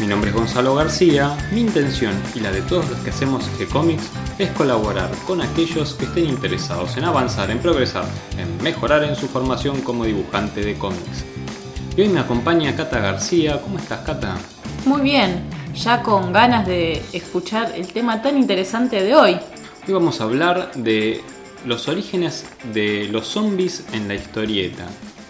Mi nombre es Gonzalo García, mi intención y la de todos los que hacemos G-Comics es colaborar con aquellos que estén interesados en avanzar, en progresar, en mejorar en su formación como dibujante de cómics. Y hoy me acompaña Cata García. ¿Cómo estás, Cata? Muy bien, ya con ganas de escuchar el tema tan interesante de hoy. Hoy vamos a hablar de los orígenes de los zombies en la historieta.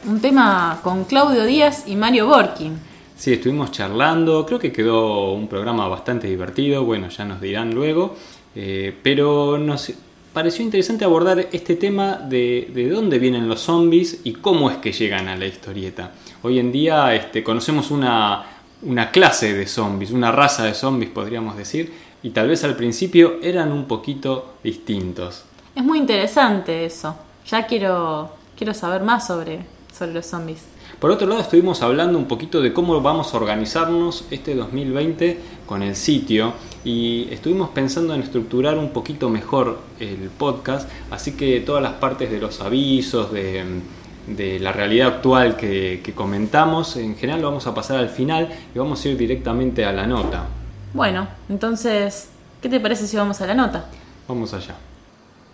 Un tema con Claudio Díaz y Mario Borkin. Sí, estuvimos charlando, creo que quedó un programa bastante divertido, bueno, ya nos dirán luego, eh, pero nos pareció interesante abordar este tema de, de, dónde vienen los zombies y cómo es que llegan a la historieta. Hoy en día este, conocemos una, una clase de zombies, una raza de zombies podríamos decir, y tal vez al principio eran un poquito distintos. Es muy interesante eso, ya quiero, quiero saber más sobre, sobre los zombies. Por otro lado, estuvimos hablando un poquito de cómo vamos a organizarnos este 2020 con el sitio y estuvimos pensando en estructurar un poquito mejor el podcast, así que todas las partes de los avisos, de, de la realidad actual que, que, comentamos, en general lo vamos a pasar al final y vamos a ir directamente a la nota. Bueno, entonces, ¿qué te parece si vamos a la nota? Vamos allá.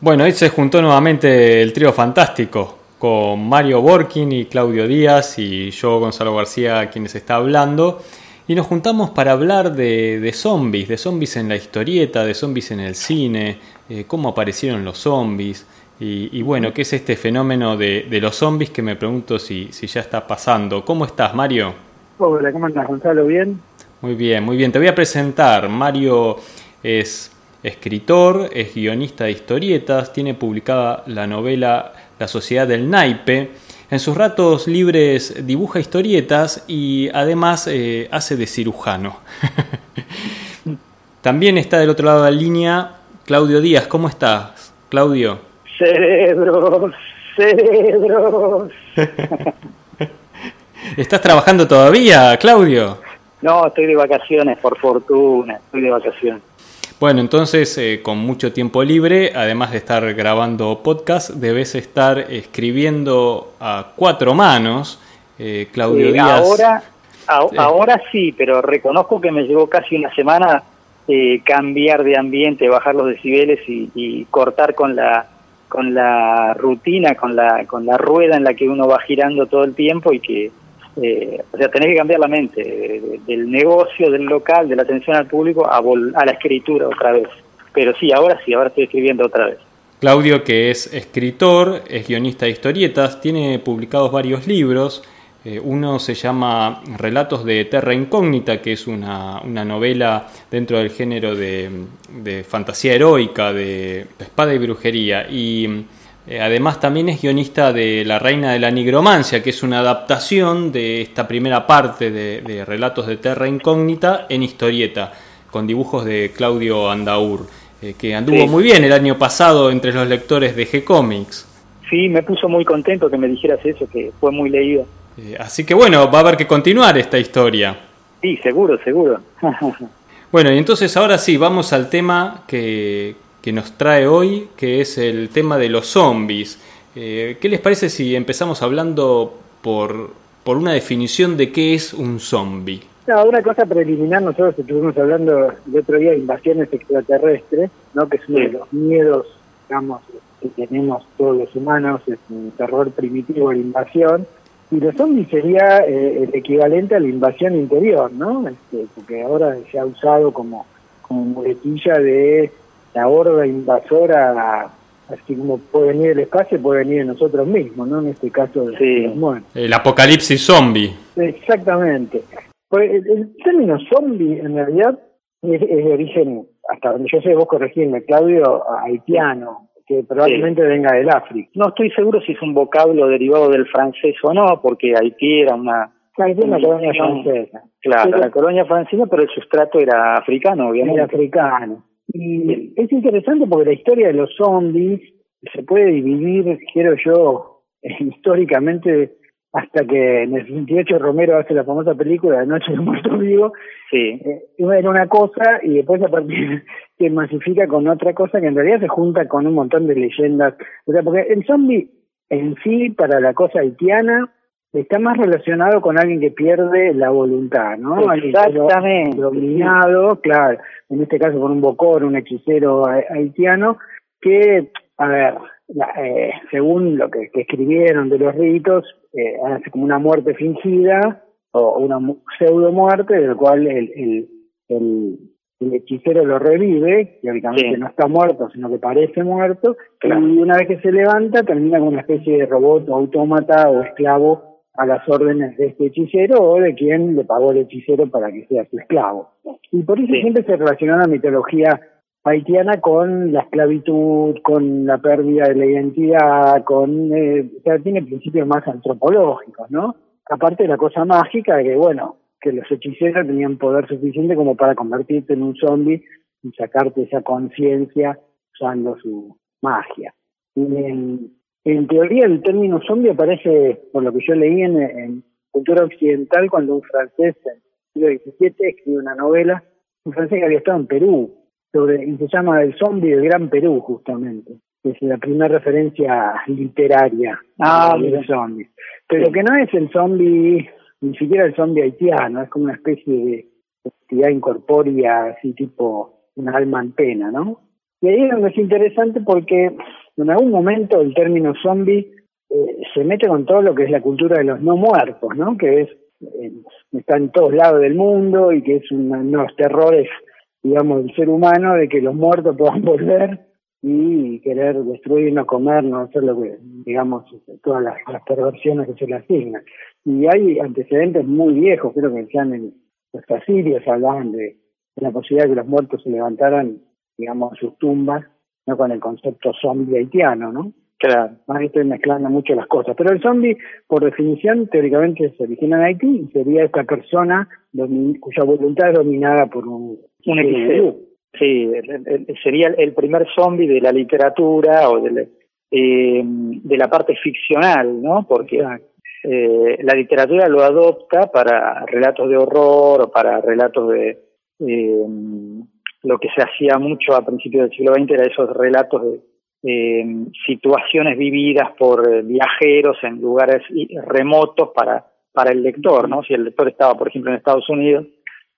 Bueno, ahí se juntó nuevamente el trío fantástico con Mario Borkin y Claudio Díaz y yo, Gonzalo García, quienes está hablando. Y nos juntamos para hablar de, de zombies, de zombies en la historieta, de zombies en el cine, eh, cómo aparecieron los zombies. Y, y, bueno, ¿qué es este fenómeno de, de, los zombies que me pregunto si, si ya está pasando? ¿Cómo estás, Mario? Hola, ¿cómo andas, Gonzalo? ¿Bien? Muy bien, muy bien. Te voy a presentar. Mario es escritor, es guionista de historietas, tiene publicada la novela La Sociedad del Naipe. En sus ratos libres dibuja historietas y además eh, hace de cirujano. También está del otro lado de la línea Claudio Díaz. ¿Cómo estás, Claudio? Cerebros, cerebros. ¿Estás trabajando todavía, Claudio? No, estoy de vacaciones, por fortuna, estoy de vacaciones. Bueno, entonces eh, con mucho tiempo libre, además de estar grabando podcast, debes estar escribiendo a cuatro manos, eh, Claudio eh, Díaz. Ahora, a, ahora sí, pero reconozco que me llevó casi una semana eh, cambiar de ambiente, bajar los decibeles y, y, cortar con la con la rutina, con la con la rueda en la que uno va girando todo el tiempo y que eh, o sea, tenés que cambiar la mente de, del negocio, del local, de la atención al público a, a, la escritura otra vez. Pero sí, ahora sí, ahora estoy escribiendo otra vez. Claudio, que es escritor, es guionista de historietas, tiene publicados varios libros. Eh, uno se llama Relatos de Terra Incógnita, que es una, una novela dentro del género de, de fantasía heroica, de espada y brujería. Y eh, además también es guionista de La Reina de la Nigromancia, que es una adaptación de esta primera parte de, de Relatos de Terra Incógnita en historieta, con dibujos de Claudio Andaur, eh, que anduvo sí. muy bien el año pasado entre los lectores de G-Comics. Sí, me puso muy contento que me dijeras eso, que fue muy leído. Eh, así que bueno, va a haber que continuar esta historia. Sí, seguro, seguro. bueno, y entonces ahora sí, vamos al tema que, que nos trae hoy, que es el tema de los zombies. Eh, ¿Qué les parece si empezamos hablando por, por una definición de qué es un zombie? No, una cosa preliminar, nosotros estuvimos hablando el otro día de invasiones extraterrestres, ¿no? que es uno de los miedos, digamos, que tenemos todos los humanos, es un terror primitivo de la invasión, y los zombies sería eh, el equivalente a la invasión interior, ¿no? Este, porque ahora se ha usado como, como muletilla de la horda invasora, así como puede venir del espacio, puede venir de nosotros mismos, ¿no? En este caso, de sí. los El apocalipsis zombie. Exactamente. Pues el, el término zombie, en realidad, es, es, de origen, hasta donde yo sé, vos corregirme, Claudio, haitiano, que probablemente sí. venga del África. No estoy seguro si es un vocablo derivado del francés o no, porque Haití era una Haití una colonia francesa. Claro, pero, la colonia francesa, pero el sustrato era africano, obviamente. Era africano. Y es interesante porque la historia de los zombies se puede dividir, quiero yo, históricamente, hasta que en el 68 Romero hace la famosa película de Noche de Muerto Vivo, Sí, eh, era una cosa y después a partir se masifica con otra cosa que en realidad se junta con un montón de leyendas. O sea, porque el zombie en sí, para la cosa haitiana, está más relacionado con alguien que pierde la voluntad, ¿no? Exactamente. Dominado, claro, en este caso con un bocor, un hechicero ha- haitiano, que, a ver, la- eh, según lo que, que escribieron de los ritos, eh, hace como una muerte fingida o una pseudo muerte, del cual el, el, el, el hechicero lo revive, teóricamente Sí. no está muerto, sino que parece muerto, Claro. y una vez que se levanta termina con una especie de robot o autómata o esclavo a las órdenes de este hechicero o de quien le pagó el hechicero para que sea su esclavo. Y por eso Sí. siempre se relaciona la mitología haitiana con la esclavitud, con la pérdida de la identidad, con, eh, o sea, tiene principios más antropológicos, ¿no? Aparte de la cosa mágica de que, bueno, que los hechiceros tenían poder suficiente como para convertirte en un zombie y sacarte esa conciencia usando su magia. Y en, teoría el término zombie aparece, por lo que yo leí en, en cultura occidental, cuando un francés en el siglo XVII escribe una novela, un francés que había estado en Perú, sobre, y se llama El zombie del Gran Perú, justamente. que Es la primera referencia literaria Ah, del mira. zombie. Pero que no es el zombie, ni siquiera el zombie haitiano, es como una especie de entidad incorpórea, así tipo un alma en pena, ¿no? Y ahí es donde es interesante porque en algún momento el término zombie eh, se mete con todo lo que es la cultura de los no muertos, ¿no? Que es eh, está en todos lados del mundo y que es uno de los terrores, digamos, del ser humano de que los muertos puedan volver y querer destruirnos, comernos, hacer lo que, digamos, todas las, perversiones que se le asignan. Y hay antecedentes muy viejos, creo que ya en los asirios hablaban de, de la posibilidad de que los muertos se levantaran, digamos, de sus tumbas, no con el concepto zombie haitiano, ¿no? Claro. Más estoy mezclando mucho las cosas. Pero el zombie, por definición, teóricamente se origina en Haití y sería esta persona cuya voluntad es dominada por un, Un. Sí, el- el- sería el primer zombie de la literatura o de la, eh, de la parte ficcional, ¿no? Porque eh, la literatura lo adopta para relatos de horror o para relatos de eh, lo que se hacía mucho a principios del siglo XX era esos relatos de eh, situaciones vividas por eh, viajeros en lugares remotos para para el lector, ¿no? Si el lector estaba, por ejemplo, en Estados Unidos,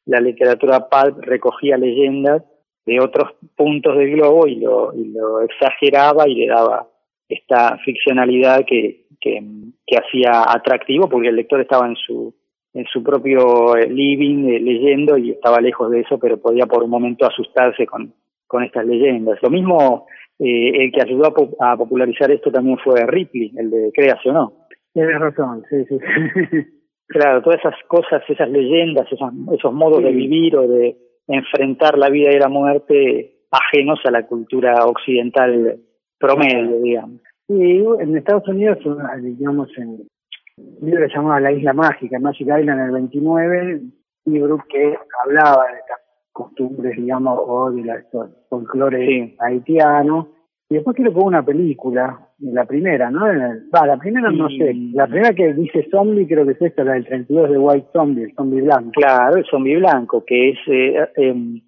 la literatura pulp recogía leyendas de otros puntos del globo y lo, exageraba y le daba esta ficcionalidad que, que hacía atractivo porque el lector estaba en su en su propio eh, living eh, leyendo y estaba lejos de eso, pero podía por un momento asustarse con, con estas leyendas. Lo mismo, eh, el que ayudó a, po- a popularizar esto también fue Ripley, el de Créase o no. Tienes razón, sí, sí. Claro, todas esas cosas, esas leyendas, esos, esos modos de vivir o de enfrentar la vida y la muerte ajenos a la cultura occidental promedio, digamos. Y en Estados Unidos, digamos, en un libro que se llamaba La Isla Mágica, Magic Island, en el 29, un libro que hablaba de estas costumbres, digamos, o de la- folclore Sí. haitiano. Y después creo que hubo una película, la primera, ¿no? Va, la primera no sé. La primera que dice zombie creo que es esta, la del 32 de White Zombie, el zombie blanco. Claro, el zombie blanco, que es eh, em,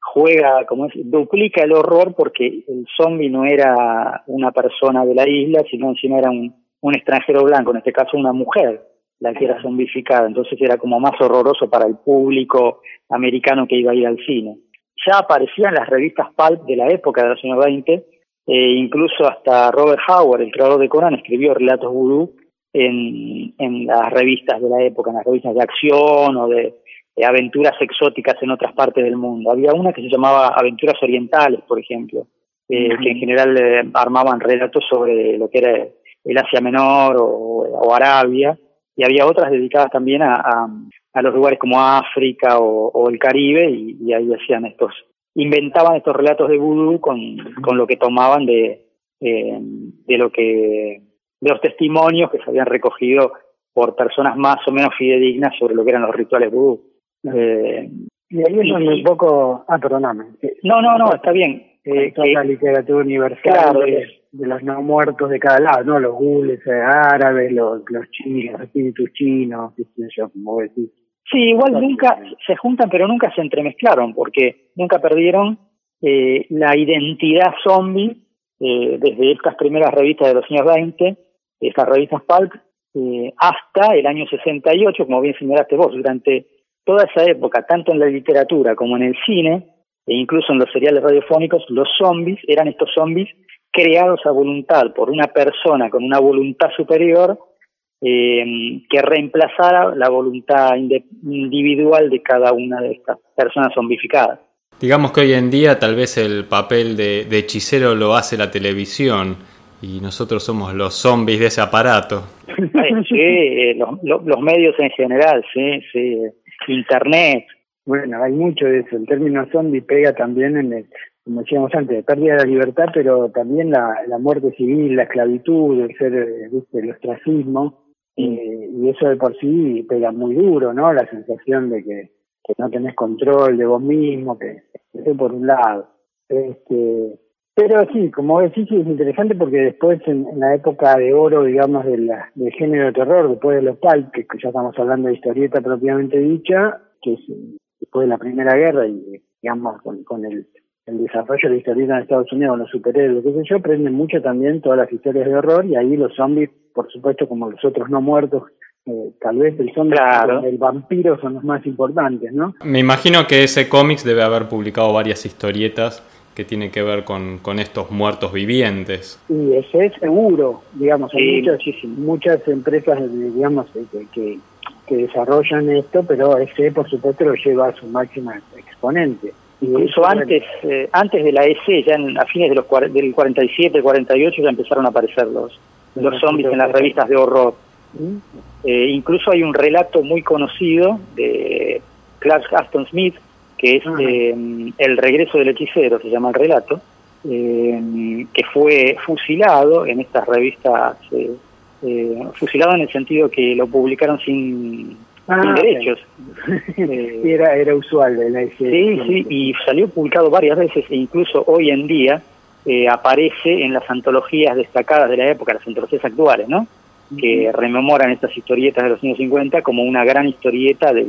juega, como es, duplica el horror porque el zombie no era una persona de la isla, sino encima era un, un extranjero blanco, en este caso una mujer, la que era zombificada, entonces era como más horroroso para el público americano que iba a ir al cine. Ya aparecían las revistas pulp de la época de los años 20, eh, incluso hasta Robert Howard, el creador de Conan, escribió relatos vudú en, en las revistas de la época, en las revistas de acción o de, de aventuras exóticas en otras partes del mundo. Había una que se llamaba Aventuras Orientales, por ejemplo, eh, que en general eh, armaban relatos sobre lo que era el Asia Menor o, o Arabia, y había otras dedicadas también a, a, a los lugares como África o, o el Caribe, y, y ahí hacían estos, inventaban estos relatos de vudú con, con lo que tomaban de, eh, de lo que de los testimonios que se habían recogido por personas más o menos fidedignas sobre lo que eran los rituales vudú. Eh, Y ahí es donde un poco... Ah, perdóname. no, no, no, está bien. Eh, toda que- la literatura universal. Claro, es, de los no muertos de cada lado, ¿no? Los gules eh, árabes, los, los chinos, los espíritus chinos, yo, como decís. Sí, igual nunca se juntan, pero nunca se entremezclaron, porque nunca perdieron eh, la identidad zombie eh, desde estas primeras revistas de los años 20, estas revistas Pulp, eh, hasta el año 68, como bien señalaste vos, durante toda esa época, tanto en la literatura como en el cine, e incluso en los seriales radiofónicos, los zombies eran estos zombies creados a voluntad por una persona con una voluntad superior eh, que reemplazara la voluntad individual de cada una de estas personas zombificadas. Digamos que hoy en día tal vez el papel de, hechicero lo hace la televisión y nosotros somos los zombies de ese aparato. sí, eh, los, medios en general, sí, sí, internet. Bueno, hay mucho de eso. El término zombie pega también en el, como decíamos antes, pérdida de la libertad, pero también la, la muerte civil, la esclavitud, el ser, ¿viste? el ostracismo. Eh, y eso de por sí pega muy duro, ¿no? La sensación de que, que no tenés control de vos mismo, que eso por un lado. Este, pero sí, como decís, es interesante porque después en, la época de oro, digamos, del, del género de terror, después de los pulp, que ya estamos hablando de historieta propiamente dicha, que es después de la Primera Guerra y digamos con, con el, el desarrollo de la historieta en Estados Unidos, los superhéroes, qué sé yo, aprenden mucho también todas las historias de horror y ahí los zombies, por supuesto, como los otros no muertos, eh, tal vez el zombie y el vampiro son los más importantes, ¿no? Me imagino que ese cómics debe haber publicado varias historietas que tienen que ver con, con estos muertos vivientes. Y ese es seguro, digamos, hay muchas, muchas empresas, digamos, que, que, que desarrollan esto, pero ese por supuesto lo lleva a su máxima exponente. Incluso antes eh, antes de la EC, ya a fines de los del 47, 48, ya empezaron a aparecer los, los zombies en las revistas de horror. Eh, incluso hay un relato muy conocido de Clark Aston Smith, que es eh, El regreso del hechicero, se llama el relato, que fue fusilado en estas revistas, fusilado en el sentido que lo publicaron sin Ah, derechos. era, era usual de la Sí, sí, y salió publicado varias veces e incluso hoy en día eh, aparece en las antologías destacadas de la época, las antologías actuales, ¿no? Que rememoran estas historietas de los años 50 como una gran historieta de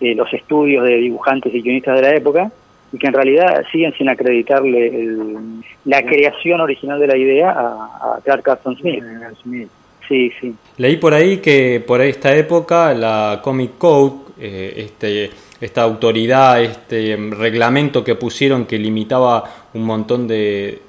los estudios de dibujantes y guionistas de la época y que en realidad siguen sin acreditarle la creación original de la idea a, a Clark Carson Smith. Sí, sí. Leí por ahí que por esta época la Comic Code, eh, este, esta autoridad, este reglamento que pusieron que limitaba un montón de,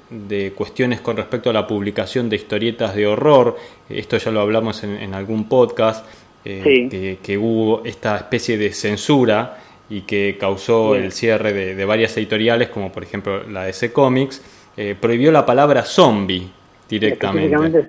cuestiones con respecto a la publicación de historietas de horror, esto ya lo hablamos en, algún podcast, eh, que, hubo esta especie de censura y que causó el cierre de, varias editoriales, como por ejemplo la DC Comics, eh, prohibió la palabra zombie directamente.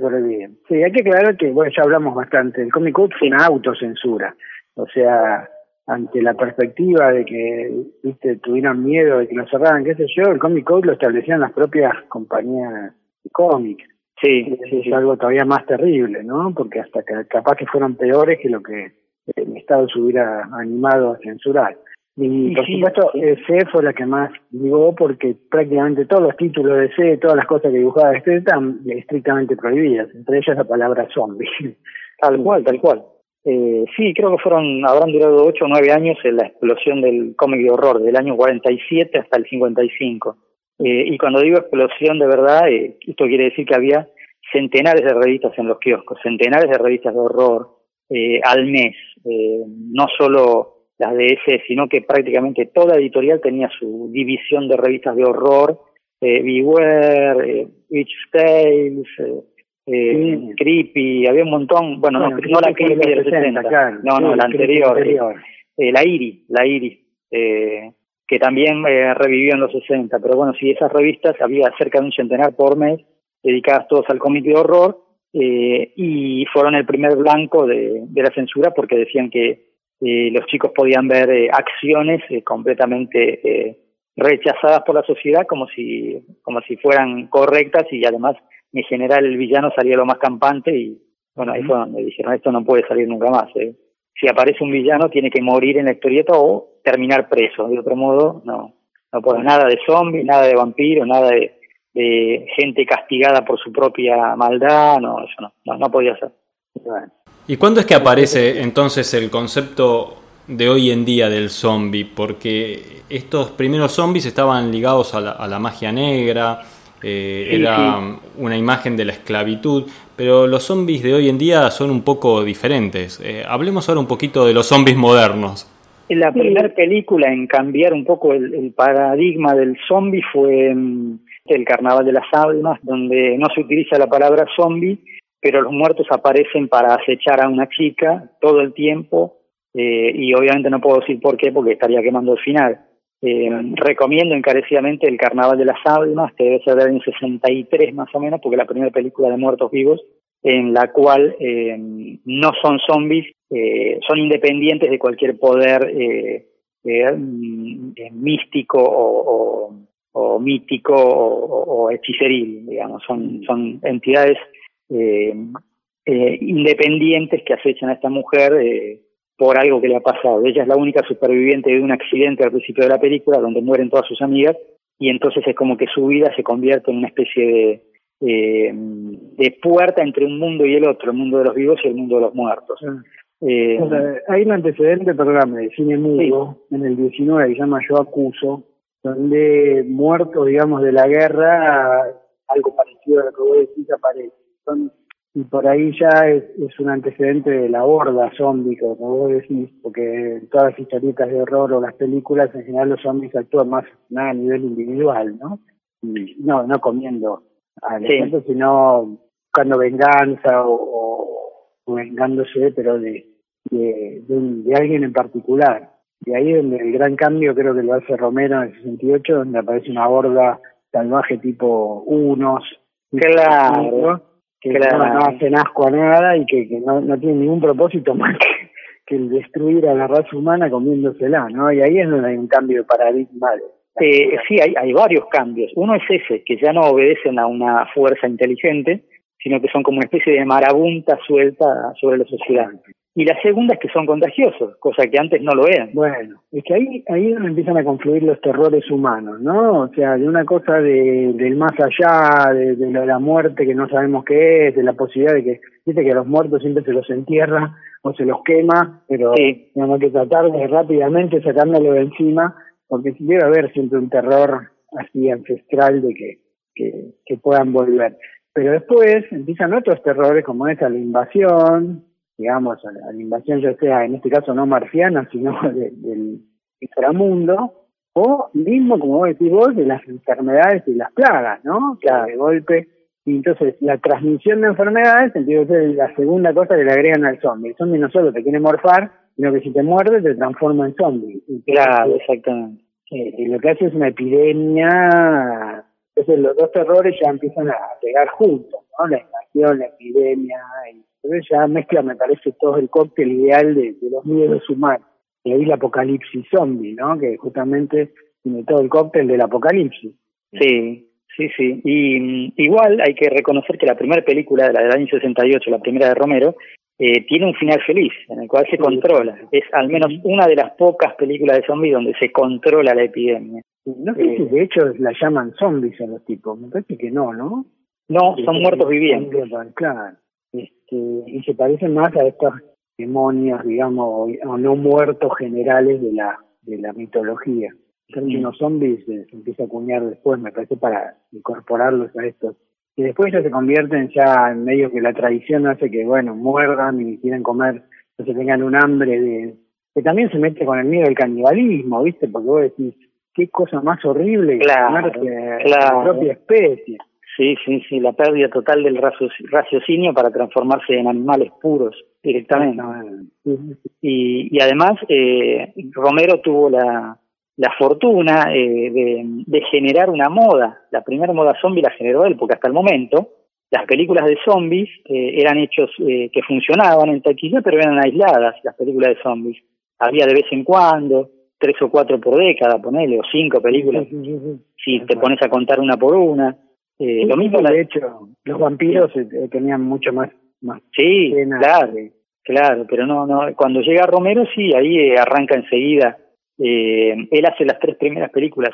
Sí, hay que aclarar que, bueno, ya hablamos bastante, el Comic Code fue una autocensura, o sea, ante la perspectiva de que, viste, tuvieran miedo de que lo cerraran, qué sé yo, el Comic Code lo establecían las propias compañías de cómics. Sí, es algo todavía más terrible, ¿no? Porque hasta que capaz que fueron peores que lo que el Estado se hubiera animado a censurar. Y por supuesto, C fue la que más digo porque prácticamente todos los títulos de C, todas las cosas que dibujaba este están estrictamente prohibidas, entre ellas la palabra zombie. Tal cual, tal cual. Eh, sí, creo que fueron, habrán durado 8 o 9 años en la explosión del cómic de horror, del año 47 hasta el 55. Eh, y cuando digo explosión de verdad, eh, esto quiere decir que había centenares de revistas en los kioscos, centenares de revistas de horror eh, al mes, eh, no solo las de ese, sino que prácticamente toda editorial tenía su división de revistas de horror, eh, Beware, eh, Witch Tales, eh, eh Creepy, había un montón, bueno, no, no la Creepy del 60, no, no, la anterior, la Iri, la Iri, eh, que también revivió en los 60, pero bueno, si esas revistas había cerca de un centenar por mes, dedicadas todos al cómic de horror, y fueron el primer blanco de, de la censura porque decían que eh, los chicos podían ver eh, acciones eh, completamente rechazadas por la sociedad como si, como si fueran correctas y además en general el villano salía lo más campante y bueno, ahí fue donde dijeron esto no puede salir nunca más. Si aparece un villano tiene que morir en la historieta o terminar preso, de otro modo no, no puede nada de zombie, nada de vampiro, nada de, de gente castigada por su propia maldad, no, eso no, no, podía ser. ¿Y cuándo es que aparece entonces el concepto de hoy en día del zombie? Porque estos primeros zombies estaban ligados a la, magia negra, eh, era una imagen de la esclavitud, pero los zombies de hoy en día son un poco diferentes. Eh, hablemos ahora un poquito de los zombies modernos. La primera película en cambiar un poco el, paradigma del zombie fue mm, El Carnaval de las Almas, donde no se utiliza la palabra zombie, pero los muertos aparecen para acechar a una chica todo el tiempo, eh, y obviamente no puedo decir por qué, porque estaría quemando el final. Eh, recomiendo encarecidamente El Carnaval de las Almas, que debe ser del año 63 más o menos, porque es la primera película de muertos vivos, en la cual eh, no son zombies, eh, son independientes de cualquier poder eh místico o, mítico o, o, hechiceril, digamos, son entidades independientes que acechan a esta mujer por algo que le ha pasado. Ella es la única superviviente de un accidente al principio de la película donde mueren todas sus amigas y entonces es como que su vida se convierte en una especie de eh, de puerta entre un mundo y el otro, el mundo de los vivos y el mundo de los muertos. Ah. Eh, hay un antecedente programa de cine mudo en el 19 que se llama Yo Acuso, donde muertos, digamos, de la guerra, algo parecido a lo que vos decís, aparece. Y por ahí ya es, es, un antecedente de la horda zombie, como vos decís, porque en todas las historietas de horror o las películas, en general los zombies actúan más nada a nivel individual, ¿no? Y no, no comiendo al sí. sino buscando venganza o, vengándose, pero de, de, de, alguien en particular. Y ahí donde el gran cambio creo que lo hace Romero en el 68, donde aparece una horda salvaje tipo unos, claro, que No, no, hacen asco a nada y que, que no, no tienen ningún propósito más que, que el destruir a la raza humana comiéndosela, ¿no? Y ahí es donde hay un cambio de paradigma eh, sí, hay, hay varios cambios. Uno es ese, que ya no obedecen a una fuerza inteligente, sino que son como una especie de marabunta suelta sobre la sociedad. Y la segunda es que son contagiosos, cosa que antes no lo eran. Bueno, es que ahí, ahí es donde empiezan a confluir los terrores humanos, ¿no? O sea, de una cosa de, del más allá, de, de la muerte que no sabemos qué es, de la posibilidad de que, viste que a los muertos siempre se los entierra o se los quema, pero tenemos que tratar de rápidamente sacándolo de encima porque debe haber siempre un terror así ancestral de que, que, puedan volver. Pero después empiezan otros terrores como esa, la invasión, digamos, a la, invasión ya sea en este caso no marciana, sino del inframundo, o mismo, como vos decís vos, de las enfermedades y las plagas, ¿no? Claro. De golpe. Y entonces la transmisión de enfermedades, entonces la segunda cosa que le agregan al zombie. El zombie no solo te quiere morfar, sino que si te muerde te transforma en zombie. Claro, exactamente. y lo que hace es una epidemia, entonces los dos terrores ya empiezan a pegar juntos, ¿no? La invasión, la epidemia, y entonces ya mezcla, me parece, todo el cóctel ideal de, los miedos humanos. Y ahí el apocalipsis zombie, ¿no? Que justamente tiene todo el cóctel del apocalipsis. Sí, sí, sí. Y mm, igual hay que reconocer que la primera película de la del año 68, la primera de Romero, eh, tiene un final feliz, en el cual se controla. Es al menos una de las pocas películas de zombies donde se controla la epidemia. No sé si eh, de hecho la llaman zombies a los tipos, me parece que no, ¿no? No, son muertos vivientes. Claro. Este, y se parecen más a estos demonios, digamos, o, no muertos generales de la de la mitología. El término zombies se empieza a acuñar después, me parece, para incorporarlos a estos y después ya se convierten ya en medio que la tradición hace que, bueno, muerdan y quieren comer, que se tengan un hambre de... que también se mete con el miedo del canibalismo, ¿viste? Porque vos decís, qué cosa más horrible claro, la propia especie. Sí, sí, sí, la pérdida total del raciocinio para transformarse en animales puros directamente. Y, y además, eh, Romero tuvo la, la fortuna eh, de, de, generar una moda. La primera moda zombie la generó él, porque hasta el momento las películas de zombies eh, eran hechos eh, que funcionaban en taquilla, pero eran aisladas las películas de zombies. Había de vez en cuando, tres o cuatro por década, ponele, o cinco películas, si te pones a contar una por una. Eh, lo mismo, de hecho, los vampiros tenían mucho más, más Sí, claro, claro, pero no, no, cuando llega Romero sí, ahí arranca enseguida. Eh, él hace las tres primeras películas,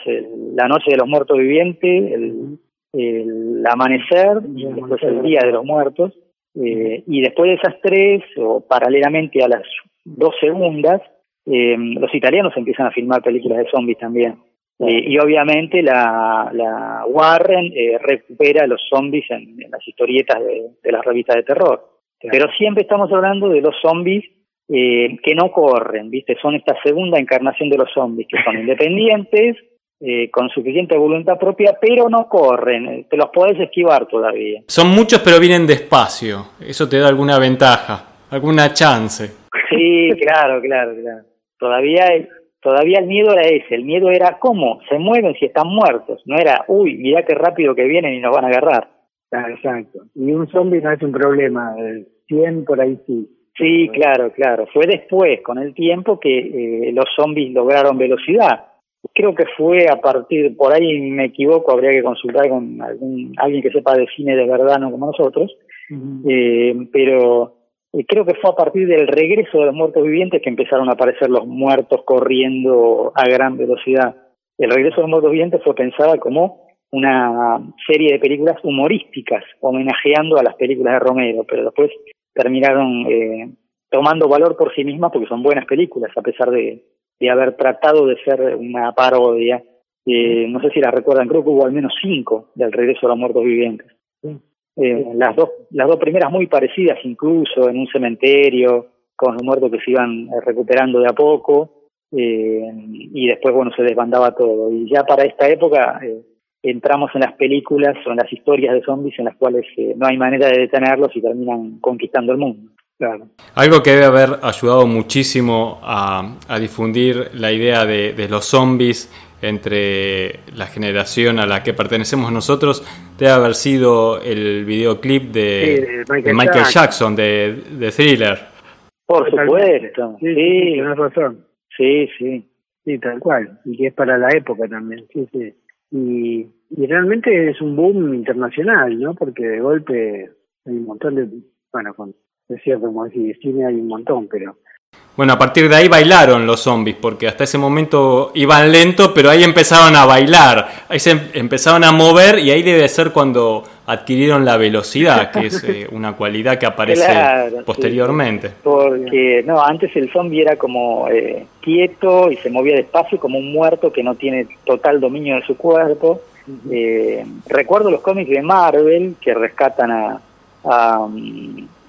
La Noche de los Muertos Vivientes, el, el amanecer, y después el día de los muertos, eh, y después de esas tres, o paralelamente a las dos segundas, eh, los italianos empiezan a filmar películas de zombies también. Eh, y obviamente la, la Warren eh, recupera los zombies en, las historietas de, de, las revistas de terror. Pero siempre estamos hablando de los zombies eh, que no corren, ¿viste? Son esta segunda encarnación de los zombies, que son independientes, eh, con suficiente voluntad propia, pero no corren, eh, te los podés esquivar todavía. Son muchos, pero vienen despacio. ¿Eso te da alguna ventaja, alguna chance? Sí, claro, claro, claro. Todavía, todavía el miedo era ese, el miedo era cómo se mueven si están muertos, no era, uy, mira qué rápido que vienen y nos van a agarrar. Ah, exacto. Y un zombie no es un problema, el 100 por ahí sí. Sí, claro, claro. Fue después, con el tiempo, que eh, los zombies lograron velocidad. Creo que fue a partir, por ahí me equivoco, habría que consultar con algún, alguien que sepa de cine de verdad, no como nosotros, eh, pero creo que fue a partir del regreso de los muertos vivientes que empezaron a aparecer los muertos corriendo a gran velocidad. El regreso de los muertos vivientes fue pensada como una serie de películas humorísticas, homenajeando a las películas de Romero, pero después terminaron eh, tomando valor por sí mismas porque son buenas películas, a pesar de, de haber tratado de ser una parodia. Eh, no sé si la recuerdan, creo que hubo al menos cinco del regreso a los muertos vivientes. Eh, las dos las dos primeras muy parecidas incluso en un cementerio con los muertos que se iban recuperando de a poco eh, y después bueno se desbandaba todo y ya para esta época eh, entramos en las películas o en las historias de zombies en las cuales eh, no hay manera de detenerlos y terminan conquistando el mundo. Claro. Algo que debe haber ayudado muchísimo a, a difundir la idea de, de, los zombies entre la generación a la que pertenecemos nosotros debe haber sido el videoclip de, sí, de Michael, de Michael Jackson, Jackson, de, de Thriller. Por supuesto, sí, sí, tienes razón. Sí, sí. Sí, tal cual. Y que es para la época también, sí, sí. Y, y realmente es un boom internacional, ¿no? Porque de golpe hay un montón de, bueno, con, es cierto, como decir, cine hay un montón, pero... Bueno, a partir de ahí bailaron los zombies, porque hasta ese momento iban lento, pero ahí empezaron a bailar, ahí se empezaron a mover y ahí debe ser cuando adquirieron la velocidad, que es eh, una cualidad que aparece claro, posteriormente. Sí, porque, no, antes el zombie era como eh, quieto y se movía despacio, como un muerto que no tiene total dominio de su cuerpo. Eh, recuerdo los cómics de Marvel que rescatan a, a,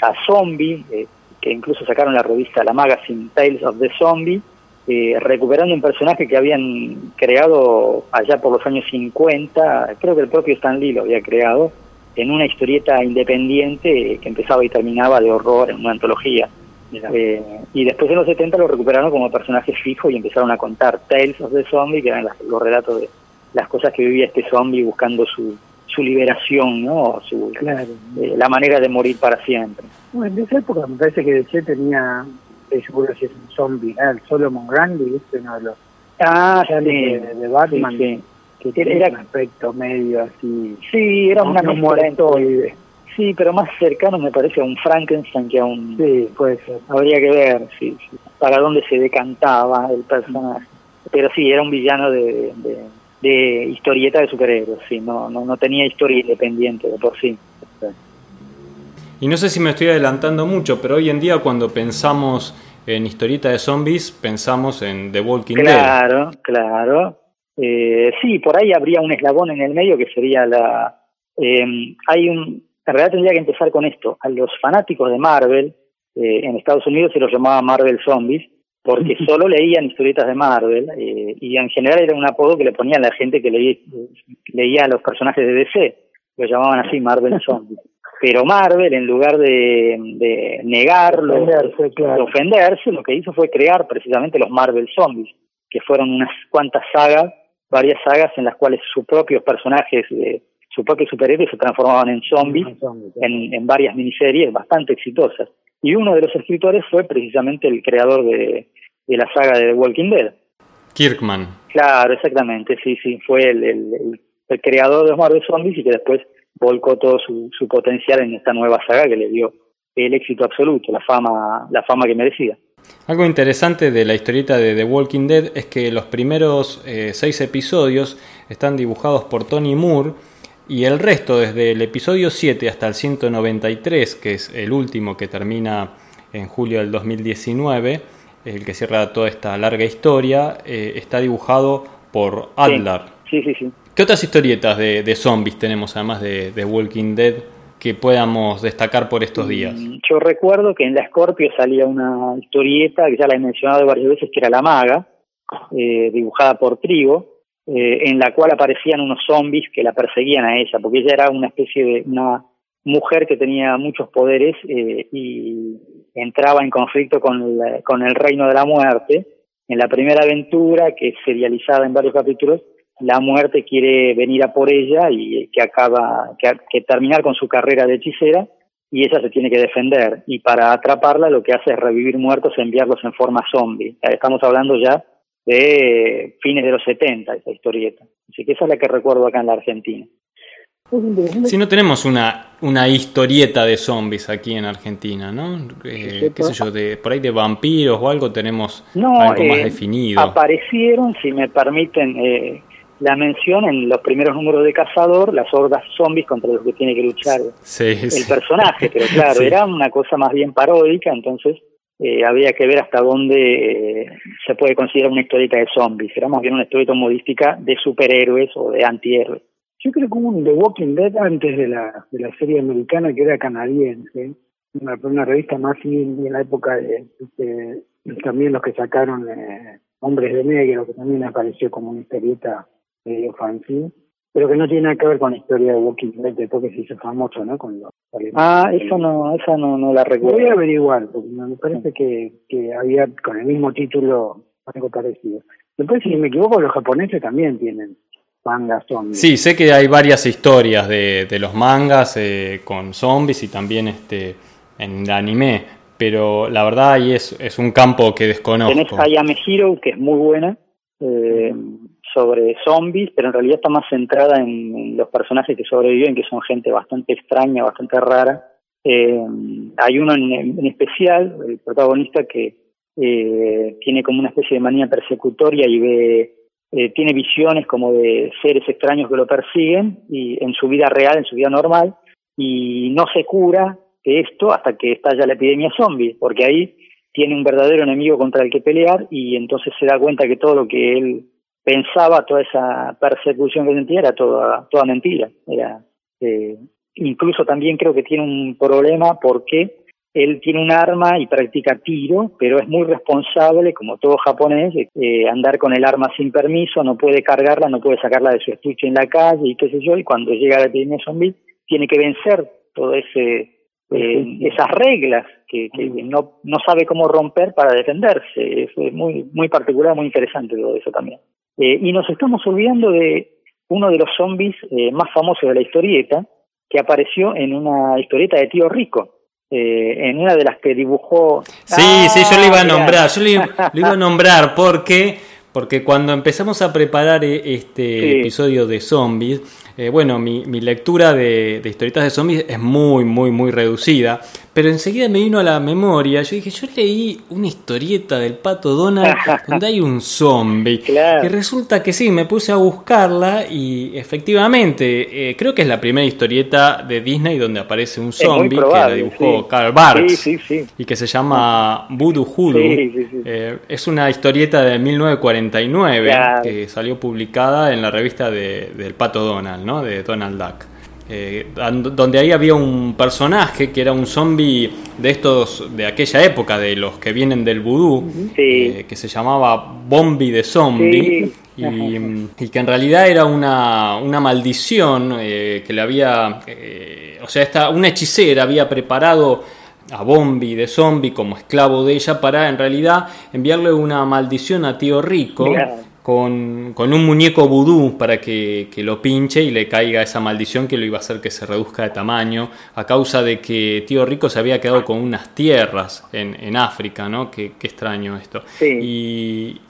a Zombie, eh, que incluso sacaron la revista, la magazine Tales of the Zombie, eh, recuperando un personaje que habían creado allá por los años 50, creo que el propio Stan Lee lo había creado, en una historieta independiente que empezaba y terminaba de horror en una antología. Eh, y después en los 70 lo recuperaron como personaje fijo y empezaron a contar Tales of the Zombie, que eran las, los relatos de las cosas que vivía este zombie buscando su, su liberación, ¿no? Su, claro. eh, la manera de morir para siempre. Bueno, en esa época me parece que DC tenía, estoy seguro si es un zombie, ¿eh? el Solomon Grundy, ¿viste? Uno de los ah, sí, de, de, Batman, sí, sí. que era un aspecto medio así. Sí, era una muertoide. Sí, pero más cercano me parece a un Frankenstein que a un... Sí, puede ser. Habría que ver, sí, sí, para dónde se decantaba el personaje. Pero sí, era un villano de, de, de historieta de superhéroes, sí, no, no, no tenía historia independiente de por sí. Y no sé si me estoy adelantando mucho, pero hoy en día cuando pensamos en historieta de zombies, pensamos en The Walking claro, Dead. Claro, claro. Eh, sí, por ahí habría un eslabón en el medio que sería la... Eh, hay un... En realidad tendría que empezar con esto. A los fanáticos de Marvel, eh, en Estados Unidos se los llamaba Marvel Zombies, porque solo leían historietas de Marvel eh, y en general era un apodo que le ponían la gente que leía, leía a los personajes de DC, lo llamaban así Marvel Zombies. Pero Marvel, en lugar de, de negarlo, ofenderse, claro. de ofenderse, lo que hizo fue crear precisamente los Marvel Zombies, que fueron unas cuantas sagas, varias sagas en las cuales sus propios personajes, de, sus propios superhéroes se transformaban en zombies, en, en varias miniseries bastante exitosas. Y uno de los escritores fue precisamente el creador de, de la saga de The Walking Dead. Kirkman. Claro, exactamente, sí, sí, fue el, el, el, el creador de los Marvel Zombies y que después volcó todo su, su potencial en esta nueva saga que le dio el éxito absoluto, la fama, la fama que merecía. Algo interesante de la historieta de The Walking Dead es que los primeros eh, seis episodios están dibujados por Tony Moore Y el resto, desde el episodio 7 hasta el 193, que es el último que termina en julio del 2019, el que cierra toda esta larga historia, eh, está dibujado por Adler. Sí, sí, sí. ¿Qué otras historietas de, de zombies tenemos, además de, de, Walking Dead, que podamos destacar por estos días? Yo recuerdo que en la Scorpio salía una historieta, que ya la he mencionado varias veces, que era La Maga, eh, dibujada por Trigo, eh, en la cual aparecían unos zombies que la perseguían a ella, porque ella era una especie de una mujer que tenía muchos poderes eh, y entraba en conflicto con, con el reino de la muerte. En la primera aventura, que es serializada en varios capítulos, la muerte quiere venir a por ella y que acaba, que, que terminar con su carrera de hechicera y ella se tiene que defender. Y para atraparla lo que hace es revivir muertos e enviarlos en forma zombie. Estamos hablando ya de fines de los 70, esa historieta. Así que esa es la que recuerdo acá en la Argentina. Si no tenemos una, una historieta de zombies aquí en Argentina, ¿no? Eh, ¿Qué sé yo? De, por ahí de vampiros o algo tenemos algo más eh, definido. Aparecieron, si me permiten eh, la mención, en los primeros números de Cazador, las hordas zombies contra los que tiene que luchar el personaje. Pero claro, era una cosa más bien paródica, entonces eh, había que ver hasta dónde eh, se puede considerar una historieta de zombies. Era más bien una historieta modística de superhéroes o de antihéroes. Yo creo que un The Walking Dead antes de la, de la serie americana que era canadiense, una, una revista más en la época de, también los que sacaron eh, Hombres de Negro, que también apareció como una historieta medio fancy pero que no tiene nada que ver con la historia de Walking Dead después que se hizo famoso, ¿no? Con ah, eso no, esa no, no la recuerdo. Voy a averiguar, porque me parece que, que había con el mismo título algo parecido. Después, si me equivoco, los japoneses también tienen mangas zombies. Sí, sé que hay varias historias de, de los mangas eh, con zombies y también este en el anime, pero la verdad ahí es, es un campo que desconozco. Tenés Ayame Hero, que es muy buena, eh, sobre zombies, pero en realidad está más centrada en, los personajes que sobreviven, que son gente bastante extraña, bastante rara. Eh, hay uno en, especial, el protagonista, que eh, tiene como una especie de manía persecutoria y ve, eh, tiene visiones como de seres extraños que lo persiguen y en su vida real, en su vida normal, y no se cura de esto hasta que estalla la epidemia zombie, porque ahí tiene un verdadero enemigo contra el que pelear y entonces se da cuenta que todo lo que él pensaba toda esa persecución que sentía era toda, toda mentira. Era, eh, incluso también creo que tiene un problema porque él tiene un arma y practica tiro, pero es muy responsable, como todo japonés, eh, andar con el arma sin permiso, no puede cargarla, no puede sacarla de su estuche en la calle y qué sé yo, y cuando llega a la epidemia zombie tiene que vencer todo ese eh, esas reglas que, que, no, no sabe cómo romper para defenderse. Es muy, muy particular, muy interesante todo eso también. Eh, y nos estamos olvidando de uno de los zombies eh, más famosos de la historieta, que apareció en una historieta de Tío Rico. Eh, en una de las que dibujó. Sí, sí, yo le iba a ah, nombrar, yo le, iba a nombrar porque, porque cuando empezamos a preparar este episodio de zombies, bueno, mi, mi lectura de, de, historietas de zombies es muy, muy, muy reducida. Pero enseguida me vino a la memoria, yo dije, yo leí una historieta del pato Donald donde hay un zombie. Y resulta que sí, me puse a buscarla y efectivamente, eh, creo que es la primera historieta de Disney donde aparece un zombie que la dibujó Karl Barks y que se llama Voodoo Hoodoo. Eh, es una historieta de 1949 que salió publicada en la revista de, del pato Donald, ¿no? De Donald Duck. Eh, donde ahí había un personaje que era un zombie de estos de aquella época, de los que vienen del vudú, eh, que se llamaba Bombi de Zombie. Y, que en realidad era una, una maldición eh, que le había, o sea, esta, una hechicera había preparado a Bombi de Zombie como esclavo de ella para en realidad enviarle una maldición a Tío Rico con, con, un muñeco vudú para que, que, lo pinche y le caiga esa maldición que lo iba a hacer que se reduzca de tamaño a causa de que Tío Rico se había quedado con unas tierras en, en África, ¿no? Qué, qué extraño esto. Y,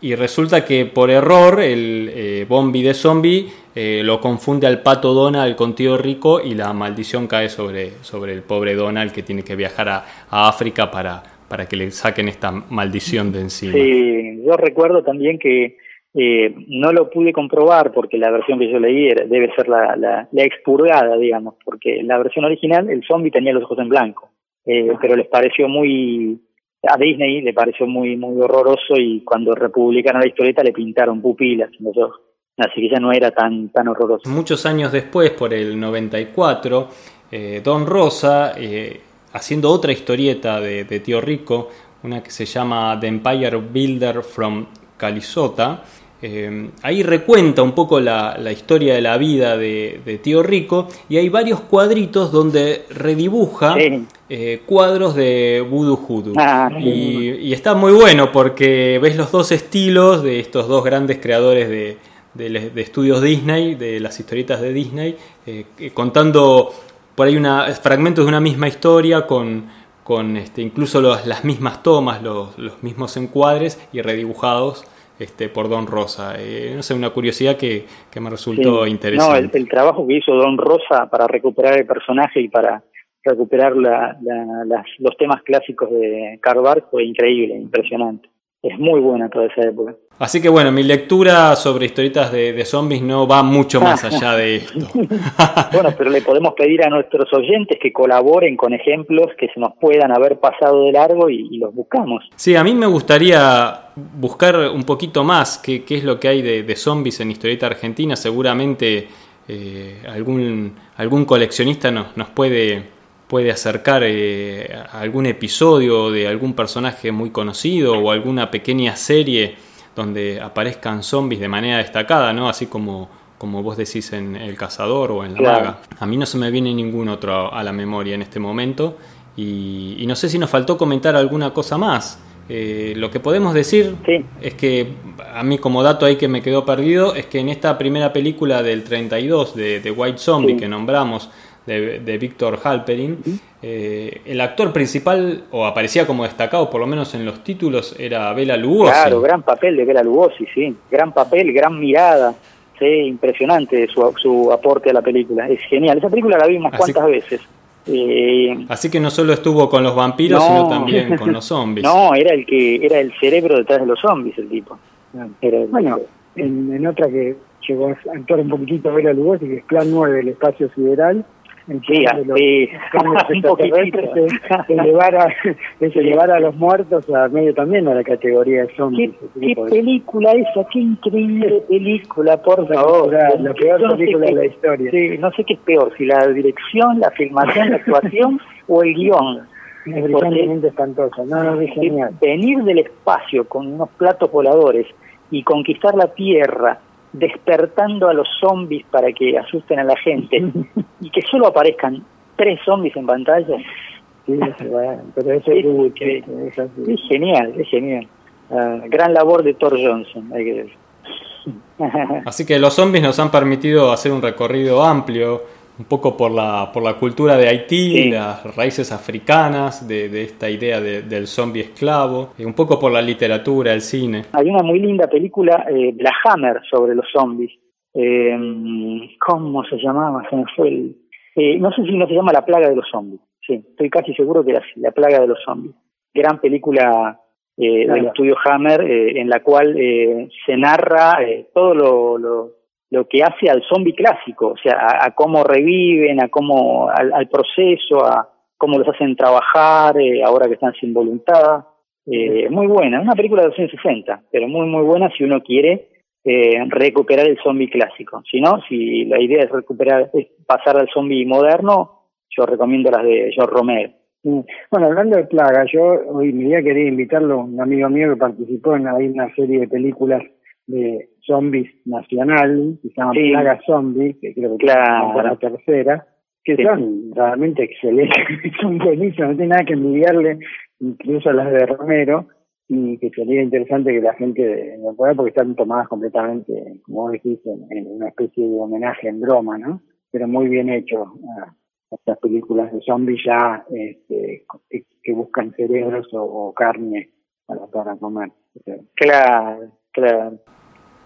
y, resulta que por error el eh, Bombi de Zombie eh, lo confunde al pato Donald con Tío Rico y la maldición cae sobre, sobre el pobre Donald que tiene que viajar a, a África para, para que le saquen esta maldición de encima. Sí, yo recuerdo también que Eh, no lo pude comprobar porque la versión que yo leí debe ser la, la, la, expurgada, digamos, porque la versión original el zombie tenía los ojos en blanco, eh, pero les pareció muy, a Disney le pareció muy muy horroroso y cuando republicaron la historieta le pintaron pupilas en los ojos. Así que ya no era tan, tan horroroso. Muchos años después, por el 94, eh, Don Rosa, eh, haciendo otra historieta de, de, Tío Rico, una que se llama The Empire Builder from Calisota, eh, ahí recuenta un poco la, la historia de la vida de, de, Tío Rico y hay varios cuadritos donde redibuja eh, cuadros de Voodoo Hoodoo. Ah, y, y, está muy bueno porque ves los dos estilos de estos dos grandes creadores de, de, estudios Disney, de las historietas de Disney, eh, contando por ahí una, fragmentos de una misma historia con, con este, incluso los, las mismas tomas, los, los, mismos encuadres y redibujados este, por Don Rosa. Eh, no sé, una curiosidad que, que me resultó sí. interesante. No, el, el, trabajo que hizo Don Rosa para recuperar el personaje y para recuperar la, la, las, los temas clásicos de Carvar fue increíble, impresionante. Es muy buena toda esa época. Así que bueno, mi lectura sobre historietas de, de zombies no va mucho más allá de esto. bueno, pero le podemos pedir a nuestros oyentes que colaboren con ejemplos que se nos puedan haber pasado de largo y, y los buscamos. Sí, a mí me gustaría buscar un poquito más qué, qué es lo que hay de, de, zombies en historieta argentina. Seguramente eh, algún, algún coleccionista nos, nos puede puede acercar eh, algún episodio de algún personaje muy conocido o alguna pequeña serie donde aparezcan zombies de manera destacada, ¿no? Así como, como vos decís en El Cazador o en La Claro. Maga. A mí no se me viene ningún otro a la memoria en este momento y, y no sé si nos faltó comentar alguna cosa más. Eh, lo que podemos decir Sí. es que a mí como dato ahí que me quedó perdido es que en esta primera película del 32 de, de White Zombie Sí. que nombramos de, de Víctor Halperin, eh, el actor principal o aparecía como destacado por lo menos en los títulos era Bela Lugosi. Claro, gran papel de Bela Lugosi, sí. Gran papel, gran mirada. Sí, impresionante su, su aporte a la película. Es genial. Esa película la vi unas Así- cuantas veces. Eh, Así que no solo estuvo con los vampiros, No. sino también con los zombies. no, era el que era el cerebro detrás de los zombies, el tipo. Era el- Bueno, en, en otra que llegó a actuar un poquito Bela Lugosi, que es Plan 9 del Espacio Sideral, Sí, de los sí. cambios Un poquitito. extraterrestres de, de llevar a, los muertos a medio también a la categoría de ¿Qué, zombies. qué película esa? Qué increíble película, por favor. la peor no sé película qué- de la historia. Sí, no sé qué es peor, si la dirección, la filmación, la actuación o el guion. Es brillantemente espantosa. No, no, es genial. Venir del espacio con unos platos voladores y conquistar la Tierra, despertando a los zombies para que asusten a la gente y que solo aparezcan tres zombies en pantalla. Sí, es bueno, pero eso. Es genial, es genial. Ah, gran labor de Thor Johnson, hay que decir. Así que los zombies nos han permitido hacer un recorrido amplio, un poco por la, por la cultura de Haití, Sí. las raíces africanas de, de esta idea de- del zombie esclavo, y un poco por la literatura, el cine. Hay una muy linda película, eh, La Hammer, sobre los zombies. Eh, ¿Cómo se llamaba? Se me fue el... eh, no sé si no se llama La Plaga de los Zombies. Sí, estoy casi seguro que era así, La Plaga de los Zombies. Gran película eh, del estudio Hammer, eh, en la cual eh, se narra eh, todo lo, lo, lo que hace al zombie clásico, o sea, a, a cómo reviven, a cómo, al, al proceso, a cómo los hacen trabajar eh, ahora que están sin voluntad. Eh, muy buena, una película de 1960, pero muy muy buena si uno quiere eh, recuperar el zombie clásico. Si no, si la idea es recuperar, es pasar al zombie moderno, yo recomiendo las de George Romero. Mm. Bueno, hablando de plaga, yo hoy mi día quería invitarlo a un amigo mío que participó en una serie de películas de zombies nacional, que se llama Sí. Plaga Zombie, que creo que Claro. es la tercera, que Sí. son realmente excelentes, son buenísimas, no tiene nada que envidiarle, incluso a las de Romero, y que sería interesante que la gente lo pueda porque están tomadas completamente, como vos dijiste, en, en una especie de homenaje en broma, ¿no? Pero muy bien hecho. a estas películas de zombies ya este, que, que buscan cerebros o, o carne para, para comer. Claro, claro.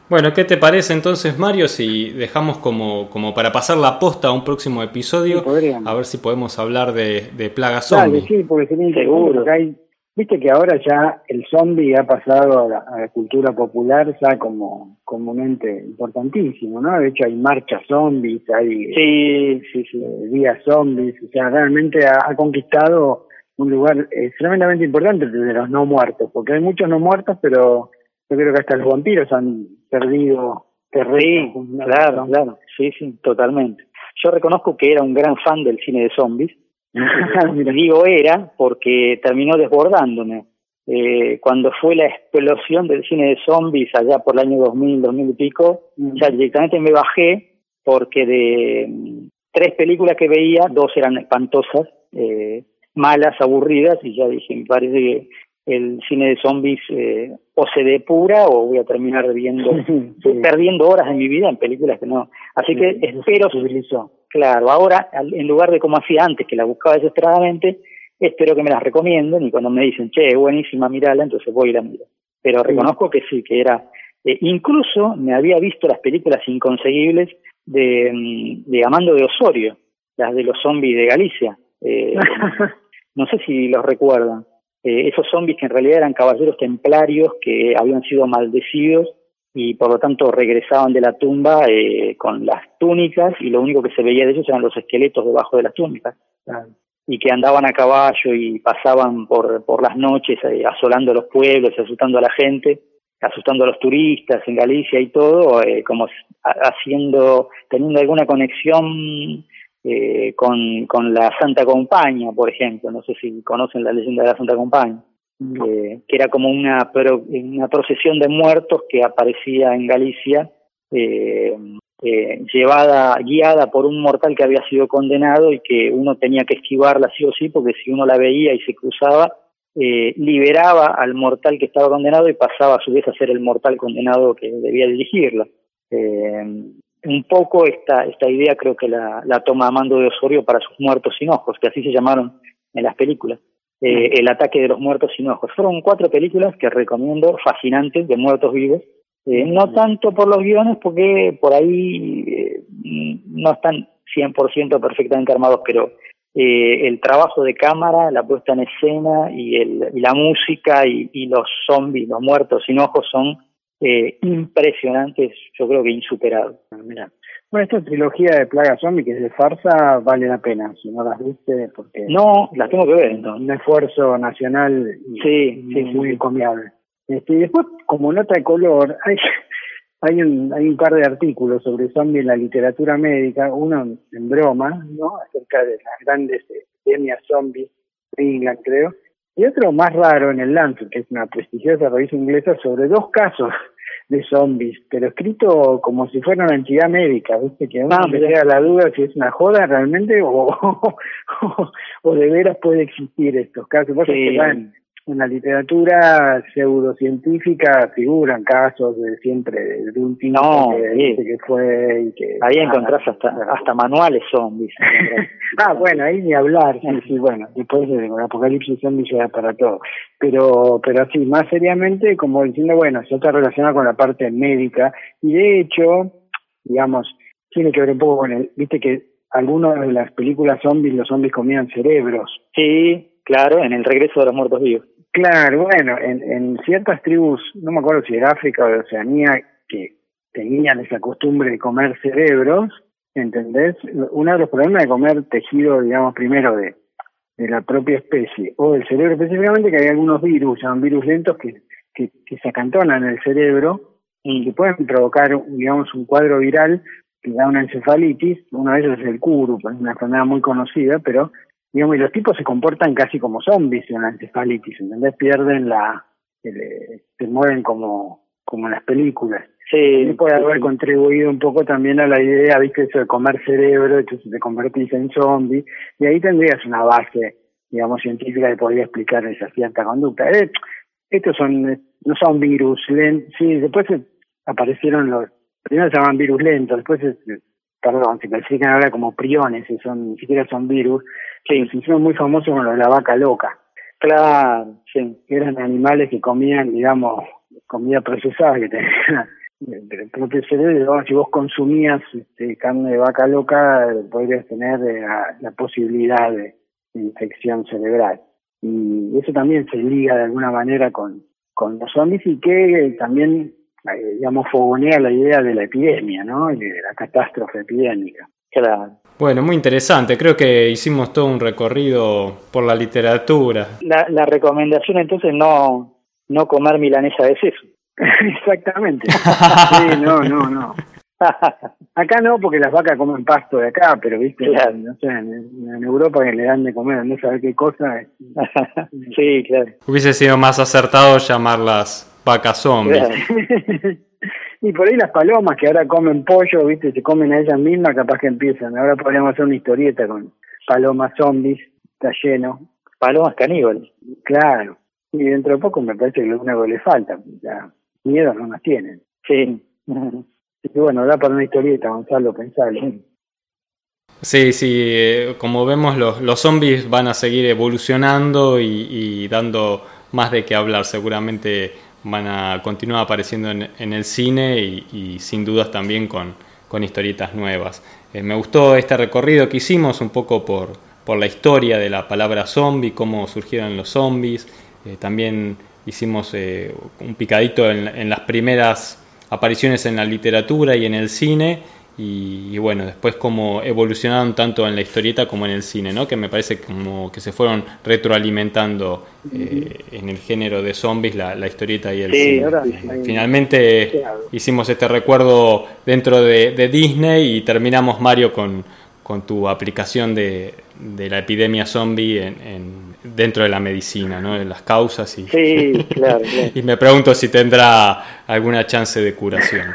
Bueno, ¿qué te parece entonces, Mario, si dejamos como, como para pasar la posta a un próximo episodio? Sí, a ver si podemos hablar de, de plaga Dale, zombie. sí, porque sería Seguro. hay Viste que ahora ya el zombie ha pasado a la, cultura popular ya como comúnmente importantísimo, ¿no? De hecho hay marchas zombies, hay sí, sí, sí. Eh, días zombies, o sea, realmente ha, conquistado un lugar tremendamente importante de los no muertos, porque hay muchos no muertos, pero yo creo que hasta los vampiros han perdido terreno. Sí, claro, claro, sí, sí, totalmente. Yo reconozco que era un gran fan del cine de zombies, Digo era porque terminó desbordándome. Eh, cuando fue la explosión del cine de zombies allá por el año 2000, 2000 y pico, ya directamente me bajé porque de mm, tres películas que veía, dos eran espantosas, eh, malas, aburridas, y ya dije, me parece que el cine de zombies eh, o se depura o voy a terminar viendo, perdiendo horas de mi vida en películas que no. Así que espero, claro, ahora en lugar de como hacía antes, que la buscaba desesperadamente, espero que me las recomienden y cuando me dicen, che, buenísima, mirala, entonces voy y la miro. Pero reconozco que sí, que era. Eh, incluso me había visto las películas inconseguibles de, mm, de Amando de Osorio, las de los zombies de Galicia. Eh, no sé si los recuerdan. Eh, esos zombies que en realidad eran caballeros templarios que habían sido maldecidos y por lo tanto regresaban de la tumba eh, con las túnicas y lo único que se veía de ellos eran los esqueletos debajo de las túnicas. Y que andaban a caballo y pasaban por, por las noches eh, asolando los pueblos, asustando a la gente, asustando a los turistas en Galicia y todo, como haciendo, teniendo alguna conexión eh, con, con la Santa Compaña, por ejemplo, no sé si conocen la leyenda de la Santa Compaña, eh, que era como una, pero, una procesión de muertos que aparecía en Galicia, eh, eh, llevada, guiada por un mortal que había sido condenado y que uno tenía que esquivarla sí o sí, porque si uno la veía y se cruzaba, eh, liberaba al mortal que estaba condenado y pasaba a su vez a ser el mortal condenado que debía dirigirla. Eh, un poco esta, esta idea creo que la, la toma Amando de Osorio para sus muertos sin ojos, que así se llamaron en las películas. Eh, el ataque de los muertos sin ojos. Fueron cuatro películas que recomiendo, fascinantes, de muertos vivos. Eh, no tanto por los guiones, porque por ahí eh, no están 100% perfectamente armados, pero eh, el trabajo de cámara, la puesta en escena y, el, y la música y, y los zombies, los muertos sin ojos son eh, impresionantes, yo creo que insuperables. Mira. Bueno, esta trilogía de Plaga Zombie, que es de farsa, vale la pena, si no las viste, porque... No, las tengo que ver, entonces. Un esfuerzo nacional sí, sí, muy encomiable. Este, y después, como nota de color, hay, hay, un, hay un par de artículos sobre zombie en la literatura médica, uno en broma, ¿no? Acerca de las grandes epidemias zombies de England, creo, y otro más raro en el Lancet, que es una prestigiosa revista inglesa, sobre dos casos de zombies, pero escrito como si fuera una entidad médica, ¿viste? Que uno ah, la duda si es una joda realmente o, o, de veras puede existir estos casos. Sí en la literatura pseudocientífica figuran casos de siempre de un tipo no, que, que fue y que ahí encontrás hasta hasta manuales zombies ah bueno ahí ni hablar. Sí sí bueno después de el apocalipsis zombie llega para todo. Pero pero sí más seriamente como diciendo bueno eso está relacionado con la parte médica y de hecho digamos tiene que ver un poco con el viste que algunas de las películas zombies los zombies comían cerebros. Sí Claro, en el regreso de los muertos vivos. Claro, bueno, en, en ciertas tribus, no me acuerdo si de África o de Oceanía, que tenían esa costumbre de comer cerebros, ¿entendés? Uno de los problemas de comer tejido, digamos, primero de, la propia especie, o del cerebro específicamente, que hay algunos virus, llaman virus lentos, que, se acantonan en el cerebro y que pueden provocar, digamos, un cuadro viral que da una encefalitis, una de ellas es el curu, una enfermedad muy conocida, pero digamos, y los tipos se comportan casi como zombies en la encefalitis, ¿entendés? Pierden la, se mueven como, como en las películas. Sí, puede haber contribuido un poco también a la idea, viste, eso de comer cerebro, entonces te convertís en zombie, y ahí tendrías una base, digamos, científica que podría explicar esa cierta conducta. Eh, estos son, no son virus, sí, después aparecieron los, primero se llamaban virus lentos, después perdón, se clasifican ahora como priones, que son, ni siquiera son virus, que se hicieron muy famosos con lo de la vaca loca. Claro, sí. Eran animales que comían, digamos, comida procesada, que tenían el propio cerebro, si vos consumías este, carne de vaca loca, podrías tener eh, la, posibilidad de, infección cerebral. y eso también se liga de alguna manera con, con los zombies y que también, digamos, fogonea la idea de la epidemia, ¿no? Y de la catástrofe epidémica. Claro. Bueno, muy interesante. Creo que hicimos todo un recorrido por la literatura. La, la recomendación entonces no, no comer milanesa de seso. Exactamente. Sí, no, no, no. Acá no, porque las vacas comen pasto de acá, pero viste, Claro. no sé, en, en Europa que le dan de comer, no saber qué cosa. es- sí, claro. Hubiese sido más acertado llamarlas vacas zombies. y por ahí las palomas que ahora comen pollo, viste, se comen a ellas mismas, capaz que empiezan. Ahora podríamos hacer una historieta con palomas zombies, está lleno. Palomas caníbales. Claro. Y dentro de poco me parece que lo único que le falta, ya miedo no más tienen. Sí. Así que bueno, da para una historieta, Gonzalo, pensalo. Sí, sí, eh, como vemos los, los zombies van a seguir evolucionando y, y dando más de qué hablar. Seguramente van a continuar apareciendo en, en el cine y, sin dudas también con, con historietas nuevas. Eh, me gustó este recorrido que hicimos un poco por, por la historia de la palabra zombie, cómo surgieron los zombies. Eh, también hicimos eh, un picadito en las primeras apariciones en la literatura y en el cine y, y bueno, después cómo evolucionaron tanto en la historieta como en el cine, ¿no? Que me parece como que se fueron retroalimentando eh, en el género de zombies la, la historieta y el Sí, cine. ahora Finalmente Claro. hicimos este recuerdo dentro de, de Disney y terminamos Mario con, con tu aplicación de, de la epidemia zombie en, en- dentro de la medicina, ¿no? De las causas y, Sí, claro, claro. y me pregunto si tendrá alguna chance de curación.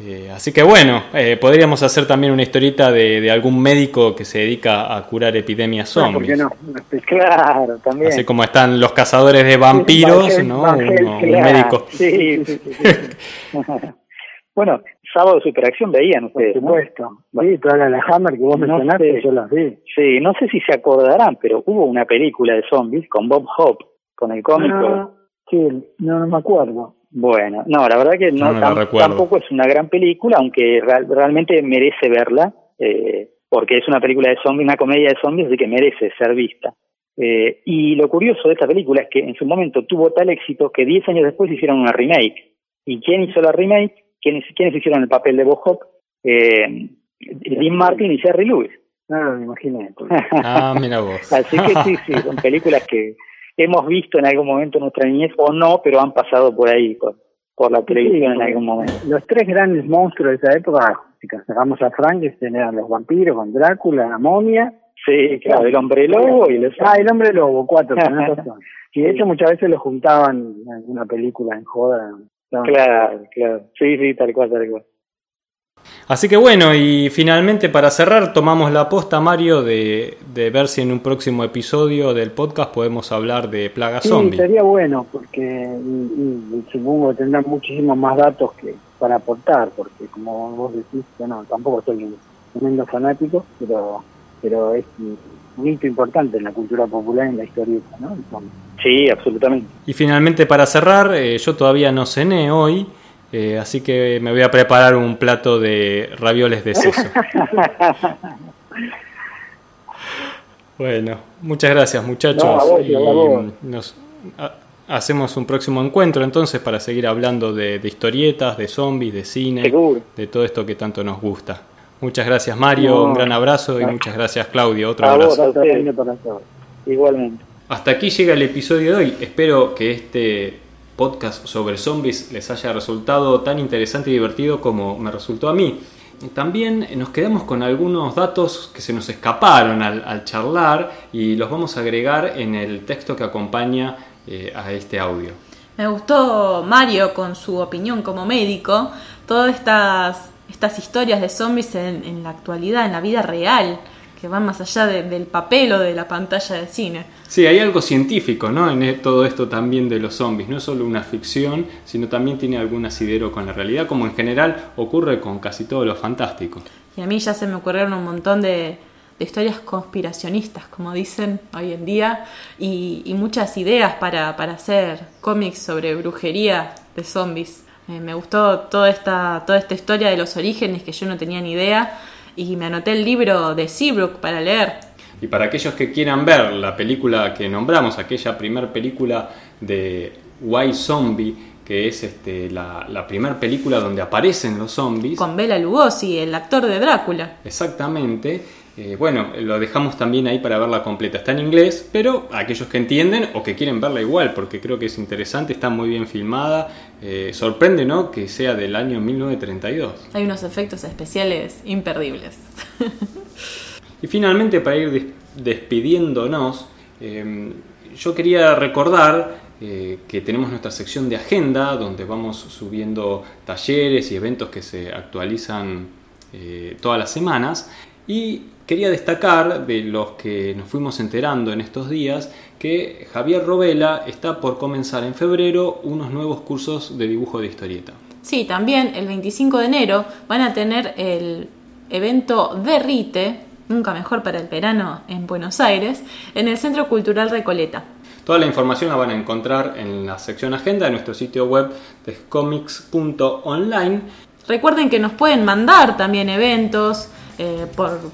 Eh, así que bueno, eh, podríamos hacer también una historieta de, de algún médico que se dedica a curar epidemias Bueno, ¿por zombies. qué no? Una especie- Claro, también. Así como están los cazadores de vampiros, ¿no? Un médico. Sí, sí, sí, sí. bueno, sábado de superacción veían Por ustedes, ¿no? supuesto. Sí, toda la Hammer que vos No mencionaste, sé. yo las vi. Sí, no sé si se acordarán, pero hubo una película de zombies con Bob Hope, con el cómico. Ah, sí, no, no me acuerdo. Bueno, no, la verdad que no, No tam- tampoco es una gran película, aunque real- realmente merece verla, eh, porque es una película de zombies, una comedia de zombies, así que merece ser vista. Eh, y lo curioso de esta película es que en su momento tuvo tal éxito que 10 años después hicieron una remake. ¿Y quién hizo la remake? ¿Quiénes, quiénes hicieron el papel de Bob? Eh, Dean Martin y Jerry Lewis. No, me imaginé. Ah, mira vos. Así que sí, sí, son películas que hemos visto en algún momento en nuestra niñez o no, pero han pasado por ahí, por, por la televisión en algún momento. Los tres grandes monstruos de esa época, si sacamos a Frankenstein, eran los vampiros, con Drácula, la momia. Sí, claro, el hombre lobo y los... Ah, el hombre lobo, cuatro, tenés razón. Y de hecho muchas veces los juntaban en alguna película en joda. Estaban- Claro, claro. Sí, sí, tal cual, tal cual. Así que bueno, y finalmente para cerrar, tomamos la aposta, Mario, de, de ver si en un próximo episodio del podcast podemos hablar de plaga Sí, zombie. sería bueno, porque y- y supongo que tendrán muchísimos más datos que para aportar, porque como vos decís, bueno, tampoco soy un tremendo fanático, pero pero es un- hito importante en la cultura popular y en la historieta, ¿no? Entonces, Sí, absolutamente. Y finalmente para cerrar, eh, yo todavía no cené hoy, eh, así que me voy a preparar un plato de ravioles de seso. bueno, muchas gracias muchachos. No, a vos, y a vos. nos ha- hacemos un próximo encuentro entonces para seguir hablando de, de historietas, de zombies, de cine, Seguro. de todo esto que tanto nos gusta. Muchas gracias Mario, No. un gran abrazo y muchas gracias Claudio, otro A vos, abrazo. otro todos. Igualmente. Hasta aquí llega el episodio de hoy. Espero que este podcast sobre zombies les haya resultado tan interesante y divertido como me resultó a mí. También nos quedamos con algunos datos que se nos escaparon al, al charlar y los vamos a agregar en el texto que acompaña eh, a este audio. Me gustó Mario con su opinión como médico, todas estas, estas historias de zombies en, en la actualidad, en la vida real, que van más allá de- del papel o de la pantalla de cine. Sí, hay algo científico ¿no? en e- todo esto también de los zombies. No es solo una ficción, sino también tiene algún asidero con la realidad, como en general ocurre con casi todo lo fantástico. Y a mí ya se me ocurrieron un montón de, de historias conspiracionistas, como dicen hoy en día, y, y muchas ideas para, para hacer cómics sobre brujería de zombies. Eh, me gustó toda esta, toda esta historia de los orígenes que yo no tenía ni idea, y me anoté el libro de Seabrook para leer. Y para aquellos que quieran ver la película que nombramos, aquella primera película de White Zombie, que es este, la, la primera película donde aparecen los zombies. Con Bela Lugosi, el actor de Drácula. Exactamente. Eh, bueno, lo dejamos también ahí para verla completa. Está en inglés, pero aquellos que entienden o que quieren verla igual, porque creo que es interesante, está muy bien filmada. Eh, sorprende, ¿no? Que sea del año 1932. Hay unos efectos especiales imperdibles. y finalmente, para ir despidiéndonos, eh, yo quería recordar que tenemos nuestra sección de agenda, donde vamos subiendo talleres y eventos que se actualizan todas las semanas. Y quería destacar de los que nos fuimos enterando en estos días que Javier Robela está por comenzar en febrero unos nuevos cursos de dibujo de historieta. Sí, también el 25 de enero van a tener el evento Derrite, nunca mejor para el verano en Buenos Aires, en el Centro Cultural Recoleta. Toda la información la van a encontrar en la sección agenda de nuestro sitio web de comics.online. Recuerden que nos pueden mandar también eventos, eh,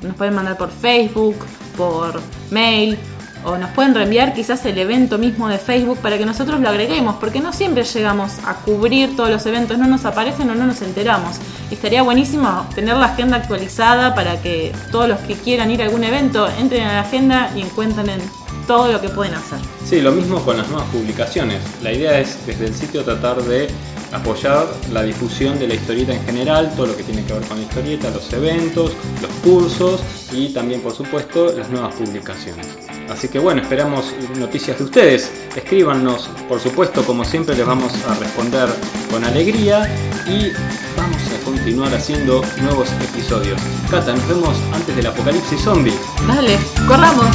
nos pueden mandar por Facebook, por mail o nos pueden reenviar quizás el evento mismo de Facebook para que nosotros lo agreguemos, porque no siempre llegamos a cubrir todos los eventos, no nos aparecen o no nos enteramos. Estaría buenísimo tener la agenda actualizada para que todos los que quieran ir a algún evento entren a la agenda y encuentren todo lo que pueden hacer. Sí, lo mismo con las nuevas publicaciones. La idea es desde el sitio tratar de apoyar la difusión de la historieta en general, todo lo que tiene que ver con la historieta, los eventos, los cursos y también por supuesto las nuevas publicaciones. Así que bueno, esperamos noticias de ustedes. Escríbanos, por supuesto, como siempre les vamos a responder con alegría y vamos a continuar haciendo nuevos episodios. Cata, nos vemos antes del apocalipsis zombie. Dale, corramos.